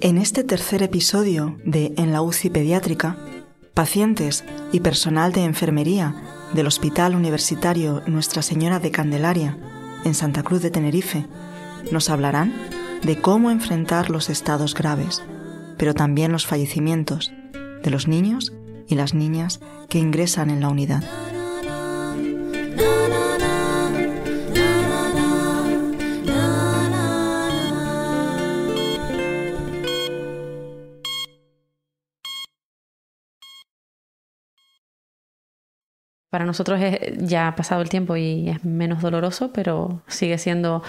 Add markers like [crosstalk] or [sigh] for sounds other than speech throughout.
En este tercer episodio de En la UCI pediátrica, pacientes y personal de enfermería del Hospital Universitario Nuestra Señora de Candelaria en Santa Cruz de Tenerife nos hablarán de cómo enfrentar los estados graves, pero también los fallecimientos de los niños y las niñas que ingresan en la unidad. Para nosotros ya ha pasado el tiempo y es menos doloroso, pero sigue siendo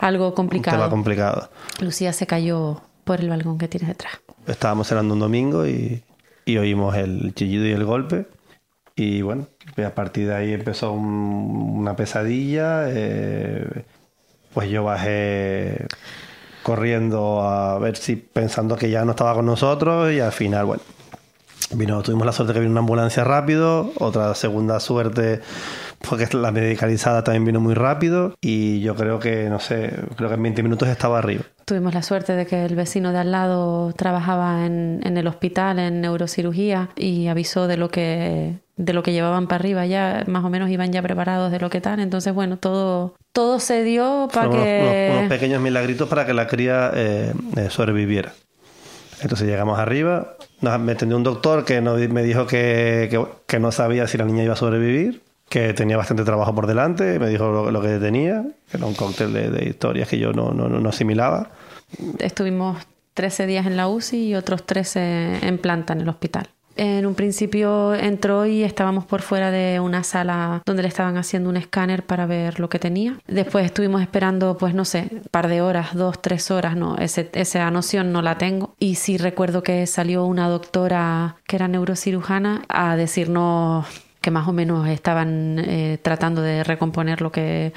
algo complicado. Un tema complicado. Lucía se cayó por el balcón que tienes detrás. Estábamos cenando un domingo y, oímos el chillido y el golpe. Y bueno, a partir de ahí empezó una pesadilla. Eh, pues yo bajé corriendo a ver si pensando que ya no estaba con nosotros y al final, bueno, Vino, tuvimos la suerte que vino una ambulancia rápido, otra segunda suerte fue que la medicalizada también vino muy rápido y yo creo que, no sé, creo que en 20 minutos estaba arriba. Tuvimos la suerte de que el vecino de al lado trabajaba en, en el hospital, en neurocirugía, y avisó de lo que de lo que llevaban para arriba. Ya más o menos iban ya preparados de lo que tal. Entonces bueno todo todo se dio para que unos, pequeños milagritos para que la cría eh, eh, sobreviviera. Entonces llegamos arriba. Me atendió un doctor que me dijo que, que, no sabía si la niña iba a sobrevivir, que tenía bastante trabajo por delante, me dijo lo, que tenía, que era un cóctel de, historias que yo no, no, no asimilaba. Estuvimos 13 días en la UCI y otros 13 en planta en el hospital. En un principio entró y estábamos por fuera de una sala donde le estaban haciendo un escáner para ver lo que tenía. Después estuvimos esperando, pues no sé, un par de horas, dos, tres horas, no, ese, esa noción no la tengo. Y sí recuerdo que salió una doctora que era neurocirujana a decirnos que más o menos estaban eh, tratando de recomponer lo que,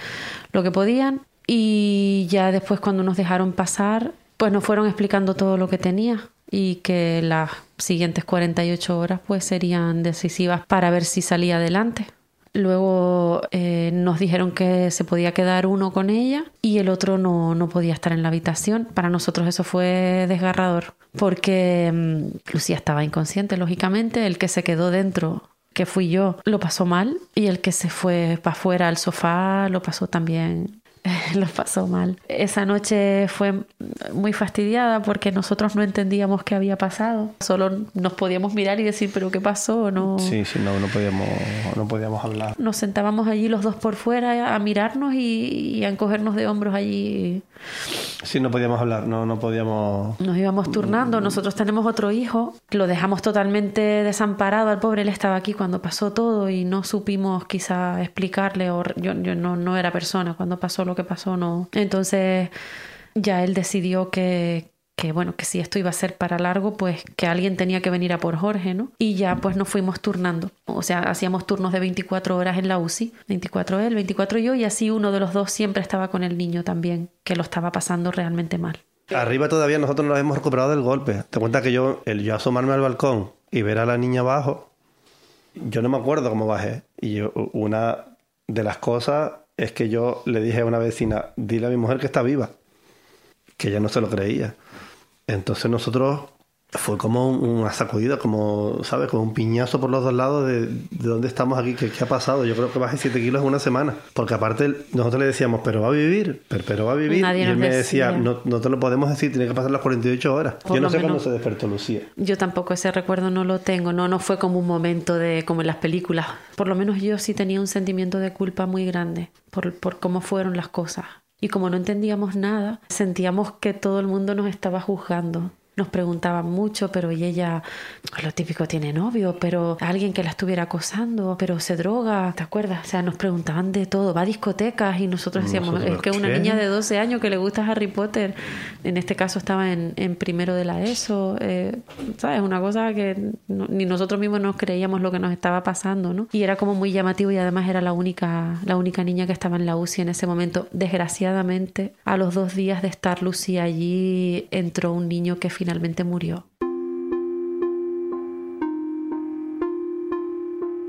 lo que podían. Y ya después cuando nos dejaron pasar, pues nos fueron explicando todo lo que tenía y que las siguientes 48 horas pues serían decisivas para ver si salía adelante. Luego eh, nos dijeron que se podía quedar uno con ella y el otro no, no podía estar en la habitación. Para nosotros eso fue desgarrador porque mm, Lucía estaba inconsciente, lógicamente. El que se quedó dentro, que fui yo, lo pasó mal y el que se fue para afuera al sofá lo pasó también [laughs] lo pasó mal. Esa noche fue muy fastidiada porque nosotros no entendíamos qué había pasado. Solo nos podíamos mirar y decir, pero ¿qué pasó? No... Sí, sí, no, no, podíamos, no podíamos hablar. Nos sentábamos allí los dos por fuera a mirarnos y, a encogernos de hombros allí. Sí, no podíamos hablar, no, no podíamos... Nos íbamos turnando. Nosotros tenemos otro hijo, lo dejamos totalmente desamparado al pobre. Él estaba aquí cuando pasó todo y no supimos quizá explicarle o yo, yo no, no era persona cuando pasó lo que pasó, no. Entonces ya él decidió que, que bueno, que si esto iba a ser para largo, pues que alguien tenía que venir a por Jorge, ¿no? Y ya pues nos fuimos turnando. O sea, hacíamos turnos de 24 horas en la UCI, 24 él, 24 yo, y así uno de los dos siempre estaba con el niño también, que lo estaba pasando realmente mal. Arriba todavía nosotros nos hemos recuperado del golpe. Te cuenta que yo, el yo asomarme al balcón y ver a la niña abajo, yo no me acuerdo cómo bajé. Y yo, una de las cosas es que yo le dije a una vecina, dile a mi mujer que está viva, que ella no se lo creía. Entonces nosotros fue como una sacudida, como, ¿sabes? Como un piñazo por los dos lados de, de dónde estamos aquí, ¿qué, ha pasado. Yo creo que bajé 7 kilos en una semana. Porque aparte nosotros le decíamos, pero va a vivir, pero, va a vivir. y él me decía, no, no, te lo podemos decir, tiene que pasar las 48 horas. yo no sé cuándo se despertó Lucía. Yo tampoco ese recuerdo no lo tengo, no, no fue como un momento de, como en las películas. Por lo menos yo sí tenía un sentimiento de culpa muy grande por, por cómo fueron las cosas. Y como no entendíamos nada, sentíamos que todo el mundo nos estaba juzgando nos preguntaban mucho, pero y ella, lo típico, tiene novio, pero alguien que la estuviera acosando, pero se droga, ¿te acuerdas? O sea, nos preguntaban de todo, va a discotecas y nosotros decíamos, es que una niña de 12 años que le gusta Harry Potter, en este caso estaba en, primero de la ESO, eh, ¿sabes? Una cosa que ni nosotros mismos nos creíamos lo que nos estaba pasando, ¿no? Y era como muy llamativo y además era la única, la única niña que estaba en la UCI en ese momento. Desgraciadamente, a los dos días de estar Lucy allí, entró un niño que finalmente finalmente murió.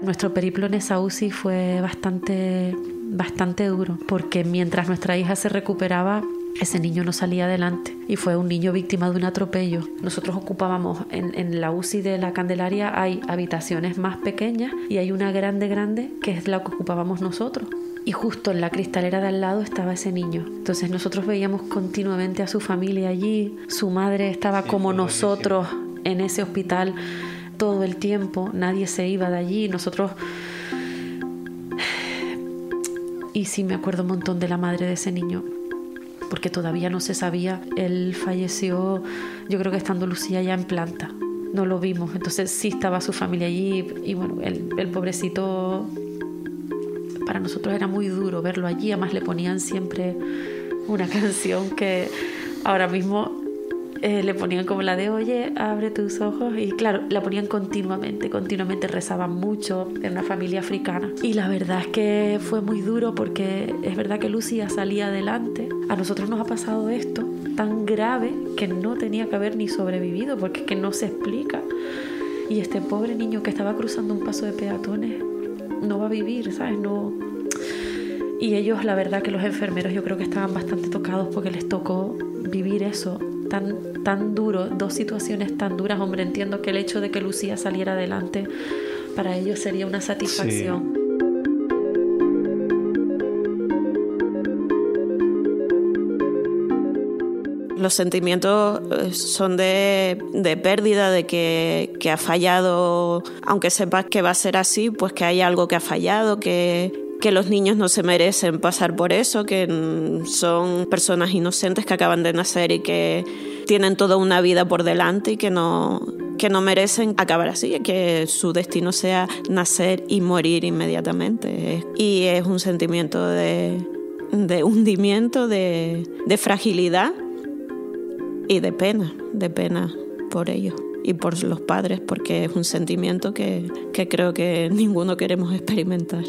Nuestro periplo en esa UCI fue bastante, bastante duro, porque mientras nuestra hija se recuperaba, ese niño no salía adelante y fue un niño víctima de un atropello. Nosotros ocupábamos en, la UCI de la Candelaria hay habitaciones más pequeñas y hay una grande grande que es la que ocupábamos nosotros. Y justo en la cristalera de al lado estaba ese niño. Entonces nosotros veíamos continuamente a su familia allí. Su madre estaba como nosotros en ese hospital todo el tiempo, nadie se iba de allí, nosotros... Y sí me acuerdo un montón de la madre de ese niño, porque todavía no se sabía, él falleció, yo creo que estando Lucía ya en planta, no lo vimos, entonces sí estaba su familia allí y bueno, el, el pobrecito, para nosotros era muy duro verlo allí, además le ponían siempre una [laughs] canción que ahora mismo eh, le ponían como la de, oye, abre tus ojos. Y claro, la ponían continuamente, continuamente rezaban mucho en una familia africana. Y la verdad es que fue muy duro porque es verdad que Lucía salía adelante. A nosotros nos ha pasado esto tan grave que no tenía que haber ni sobrevivido porque es que no se explica. Y este pobre niño que estaba cruzando un paso de peatones no va a vivir, ¿sabes? No, y ellos, la verdad que los enfermeros yo creo que estaban bastante tocados porque les tocó vivir eso tan, tan duro, dos situaciones tan duras. Hombre, entiendo que el hecho de que Lucía saliera adelante para ellos sería una satisfacción. Los sentimientos eh, son de, de pérdida, de que, que, ha fallado, aunque sepas que va a ser así, pues que hay algo que ha fallado, que, que los niños no se merecen pasar por eso, que son personas inocentes que acaban de nacer y que tienen toda una vida por delante y que no, que no merecen acabar así, que su destino sea nacer y morir inmediatamente. Y es un sentimiento de, de hundimiento, de, de fragilidad y de pena, de pena por ellos y por los padres, porque es un sentimiento que, que creo que ninguno queremos experimentar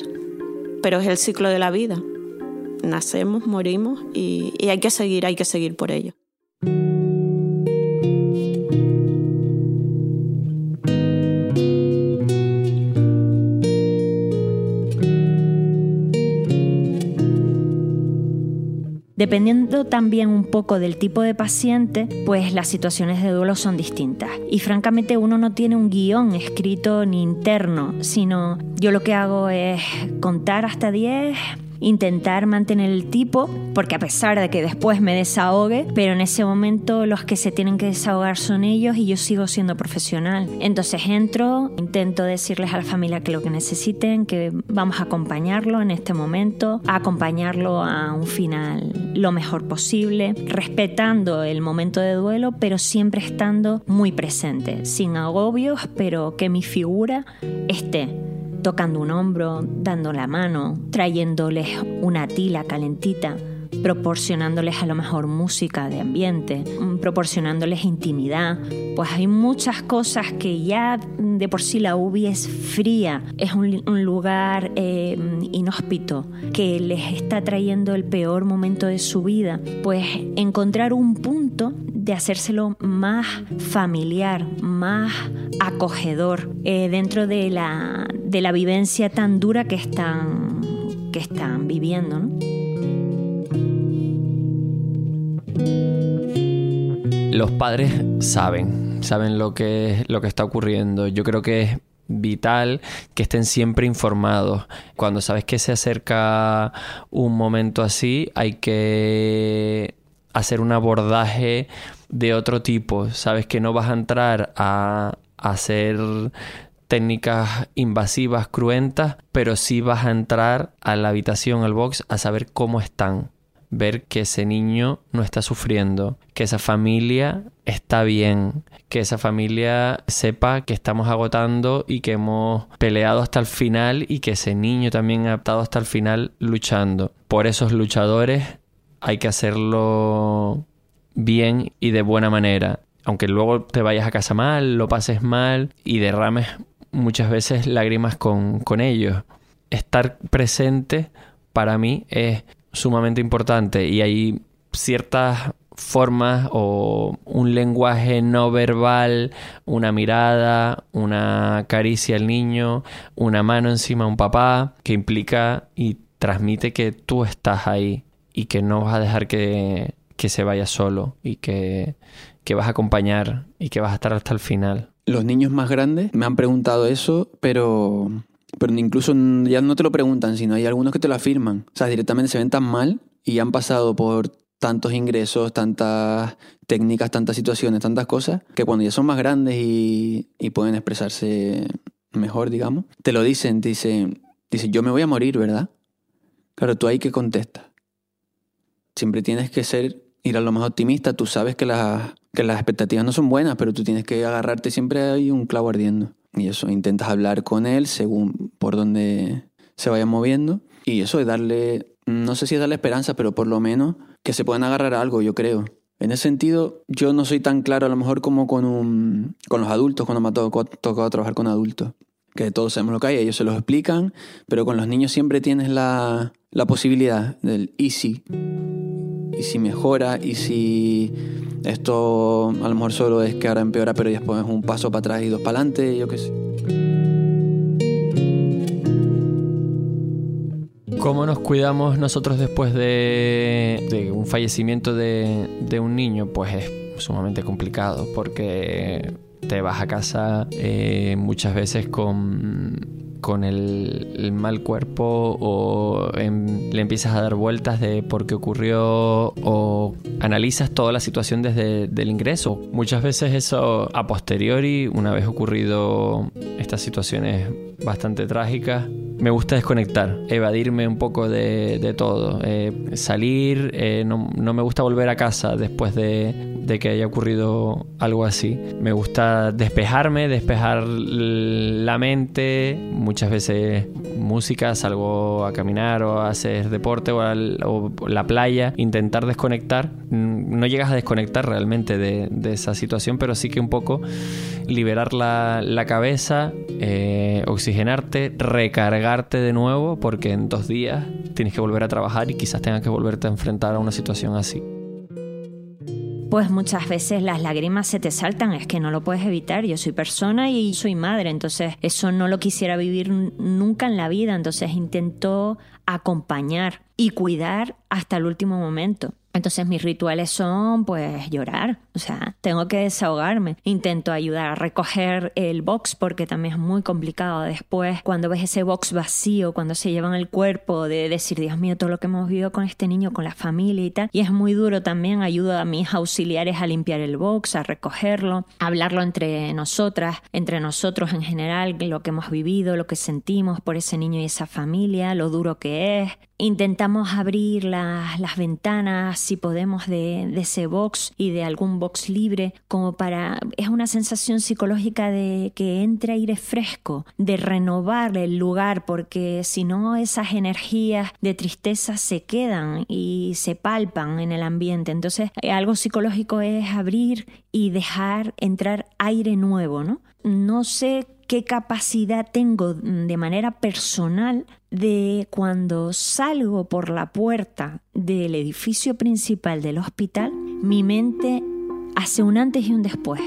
pero es el ciclo de la vida. Nacemos, morimos y, y hay que seguir, hay que seguir por ello. Dependiendo también un poco del tipo de paciente, pues las situaciones de duelo son distintas. Y francamente uno no tiene un guion escrito ni interno, sino yo lo que hago es contar hasta 10 intentar mantener el tipo, porque a pesar de que después me desahogue, pero en ese momento los que se tienen que desahogar son ellos y yo sigo siendo profesional. Entonces entro, intento decirles a la familia que lo que necesiten, que vamos a acompañarlo en este momento, a acompañarlo a un final lo mejor posible, respetando el momento de duelo, pero siempre estando muy presente, sin agobios, pero que mi figura esté tocando un hombro, dando la mano, trayéndoles una tila calentita, proporcionándoles a lo mejor música de ambiente, mm, proporcionándoles intimidad. Pues hay muchas cosas que ya de por sí la UBI es fría, es un, lugar eh, inhóspito que les está trayendo el peor momento de su vida. Pues encontrar un punto de hacérselo más familiar, más acogedor eh, dentro de la, de la vivencia tan dura que están, que están viviendo. Los padres saben, saben lo que, lo que está ocurriendo. Yo creo que es vital que estén siempre informados. Cuando sabes que se acerca un momento así, hay que hacer un abordaje de otro tipo. Sabes que no vas a entrar a, hacer técnicas invasivas, cruentas, pero sí vas a entrar a la habitación, al box, a saber cómo están. Ver que ese niño no está sufriendo, que esa familia está bien, que esa familia sepa que estamos agotando y que hemos peleado hasta el final y que ese niño también ha estado hasta el final luchando. Por esos luchadores hay que hacerlo bien y de buena manera. Aunque luego te vayas a casa mal, lo pases mal y derrames muchas veces lágrimas con, con ellos. Estar presente para mí es sumamente importante y hay ciertas formas o un lenguaje no verbal, una mirada, una caricia al niño, una mano encima a un papá, que implica y transmite que tú estás ahí y que no vas a dejar que, que se vaya solo y que, que vas a acompañar y que vas a estar hasta el final. Los niños más grandes me han preguntado eso, pero, pero incluso ya no te lo preguntan, sino hay algunos que te lo afirman. O sea, directamente se ven tan mal y han pasado por tantos ingresos, tantas técnicas, tantas situaciones, tantas cosas, que cuando ya son más grandes y, pueden expresarse mejor, digamos, te lo dicen, te dicen, dice, yo me voy a morir, ¿verdad? Claro, tú ahí que contestas. Siempre tienes que ser, ir a lo más optimista, tú sabes que las, que las expectativas no son buenas, pero tú tienes que agarrarte siempre hay un clavo ardiendo. Y eso, intentas hablar con él según por donde se vaya moviendo. Y eso es darle, no sé si es darle esperanza, pero por lo menos que se puedan agarrar a algo, yo creo. En ese sentido, yo no soy tan claro a lo mejor como con, un, con los adultos, cuando me ha tocado, trabajar con adultos. Que todos sabemos lo que hay, ellos se los explican, pero con los niños siempre tienes la, la posibilidad del y si. Y si mejora, y si esto a lo mejor solo es que ahora empeora, pero después es un paso para atrás y dos para adelante, yo qué sé. ¿Cómo nos cuidamos nosotros después de, un fallecimiento de, un niño? Pues es sumamente complicado porque te vas a casa eh, muchas veces con con el, mal cuerpo o le empiezas a dar vueltas de por qué ocurrió o analizas toda la situación desde el ingreso. Muchas veces eso a posteriori, una vez ocurrido estas situaciones bastante trágicas, me gusta desconectar, evadirme un poco de, todo, eh, salir, eh, no, no, me gusta volver a casa después de, de, que haya ocurrido algo así. Me gusta despejarme, despejar la mente, muchas veces música, salgo a caminar o a hacer deporte o, la playa, intentar desconectar. No llegas a desconectar realmente de, esa situación, pero sí que un poco liberar la, cabeza, eh, oxigenarte, recargarte de nuevo, porque en dos días tienes que volver a trabajar y quizás tengas que volverte a enfrentar a una situación así pues muchas veces las lágrimas se te saltan, es que no lo puedes evitar. Yo soy persona y soy madre, entonces eso no lo quisiera vivir nunca en la vida, entonces intento acompañar y cuidar hasta el último momento. Entonces mis rituales son pues llorar, o sea, tengo que desahogarme. Intento ayudar a recoger el box porque también es muy complicado después cuando ves ese box vacío, cuando se llevan el cuerpo de decir, Dios mío, todo lo que hemos vivido con este niño, con la familia y tal. Y es muy duro también, ayudo a mis auxiliares a limpiar el box, a recogerlo, a hablarlo entre nosotras, entre nosotros en general, lo que hemos vivido, lo que sentimos por ese niño y esa familia, lo duro que es, Intentamos abrir las ventanas, si podemos, de, ese box y de algún box libre, como para... Es una sensación psicológica de que entre aire fresco, de renovar el lugar, porque si no esas energías de tristeza se quedan y se palpan en el ambiente. Entonces, algo psicológico es abrir y dejar entrar aire nuevo, ¿no? No sé qué capacidad tengo de manera personal de cuando salgo por la puerta del edificio principal del hospital, mi mente hace un antes y un después.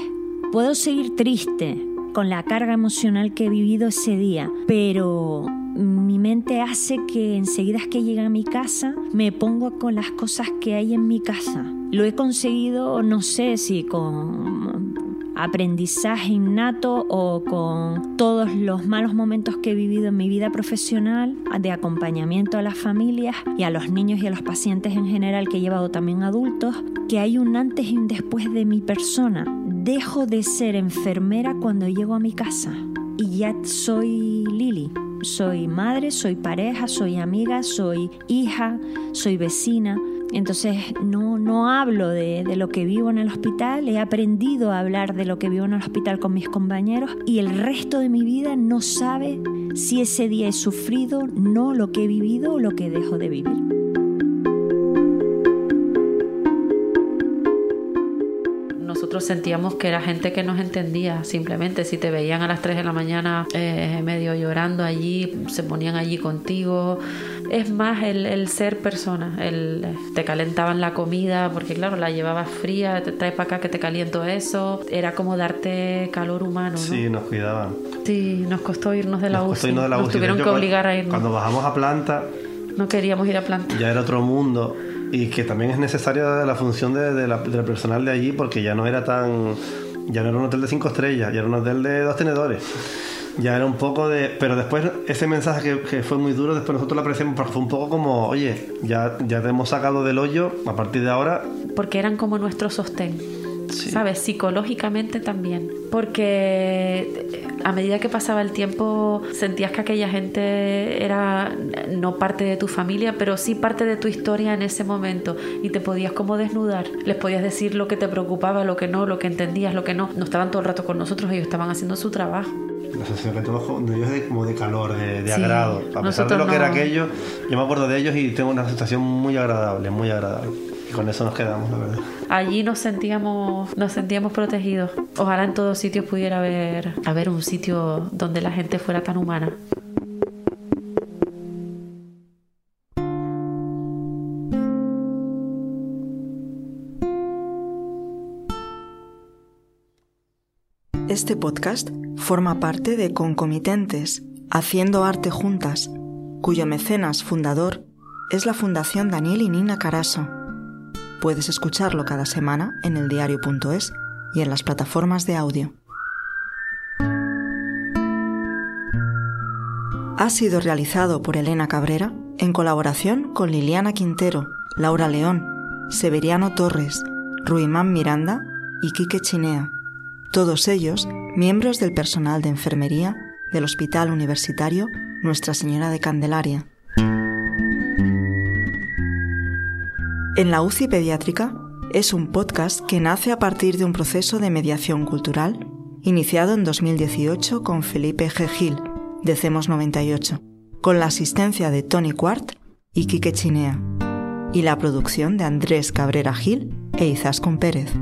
Puedo seguir triste con la carga emocional que he vivido ese día, pero mi mente hace que enseguida que llega a mi casa me pongo con las cosas que hay en mi casa. Lo he conseguido, no sé si con aprendizaje innato o con todos los malos momentos que he vivido en mi vida profesional, de acompañamiento a las familias y a los niños y a los pacientes en general que he llevado también adultos, que hay un antes y un después de mi persona. Dejo de ser enfermera cuando llego a mi casa y ya soy Lili. Soy madre, soy pareja, soy amiga, soy hija, soy vecina entonces no, no hablo de, de, lo que vivo en el hospital, he aprendido a hablar de lo que vivo en el hospital con mis compañeros y el resto de mi vida no sabe si ese día he sufrido, no lo que he vivido o lo que dejo de vivir. Nosotros sentíamos que era gente que nos entendía, simplemente si te veían a las 3 de la mañana eh, medio llorando allí, se ponían allí contigo. Es más el, el ser persona, el, te calentaban la comida, porque claro, la llevabas fría, te trae para acá que te caliento eso, era como darte calor humano. ¿no? Sí, nos cuidaban. Sí, nos costó irnos de la Nos UCI. costó irnos de la nos UCI. Tuvieron que obligar a irnos. Cuando bajamos a planta, No queríamos ir a planta. ya era otro mundo y que también es necesaria la función de, de la- del personal de allí porque ya no era tan ya no era un hotel de cinco estrellas ya era un hotel de dos tenedores ya era un poco de pero después ese mensaje que, que fue muy duro después nosotros lo apreciamos porque fue un poco como oye ya ya te hemos sacado del hoyo a partir de ahora porque eran como nuestro sostén. ¿Sabes? Psicológicamente también. Porque eh, a medida que pasaba el tiempo sentías que aquella gente era no parte de tu familia, pero sí parte de tu historia en ese momento. Y te podías como desnudar. Les podías decir lo que te preocupaba, lo que no, lo que entendías, lo que no. No estaban todo el rato con nosotros, ellos estaban haciendo su trabajo. la sensación que de ellos de, como de calor de, de Sí, agrado a pesar de nosotros lo que era no. aquello yo me acuerdo de ellos y tengo una sensación muy agradable muy agradable con eso nos quedamos la verdad Allí nos sentíamos, nos sentíamos protegidos. Ojalá en todos sitios pudiera haber, haber un sitio donde la gente fuera tan humana. Este podcast forma parte de Concomitentes, Haciendo Arte Juntas, cuyo mecenas fundador es la Fundación Daniel y Nina Caraso. Puedes escucharlo cada semana en eldiario.es y en las plataformas de audio. Ha sido realizado por Elena Cabrera en colaboración con Liliana Quintero, Laura León, Severiano Torres, Ruimán Miranda y Quique Chinea todos ellos miembros del personal de enfermería del Hospital Universitario Nuestra Señora de Candelaria. En la UCI Pediátrica es un podcast que nace a partir de un proceso de mediación cultural iniciado en 2018 con Felipe G. Gil, de CEMOS 98, con la asistencia de Tony Quart y Quique Chinea, y la producción de Andrés Cabrera Gil e Izaskun Pérez.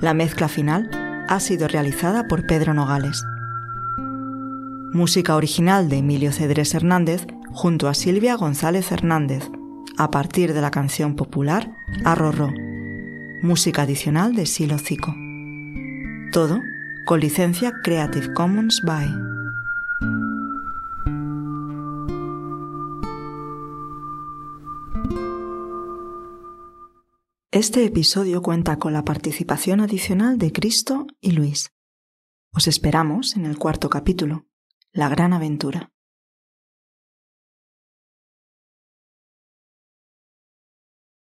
La mezcla final ha sido realizada por Pedro Nogales. Música original de Emilio Cedrés Hernández junto a Silvia González Hernández, a partir de la canción popular Arrorró. Música adicional de Silo Cico. Todo con licencia Creative Commons by. Este episodio cuenta con la participación adicional de Cristo y Luis. Os esperamos en el cuarto capítulo, La Gran Aventura.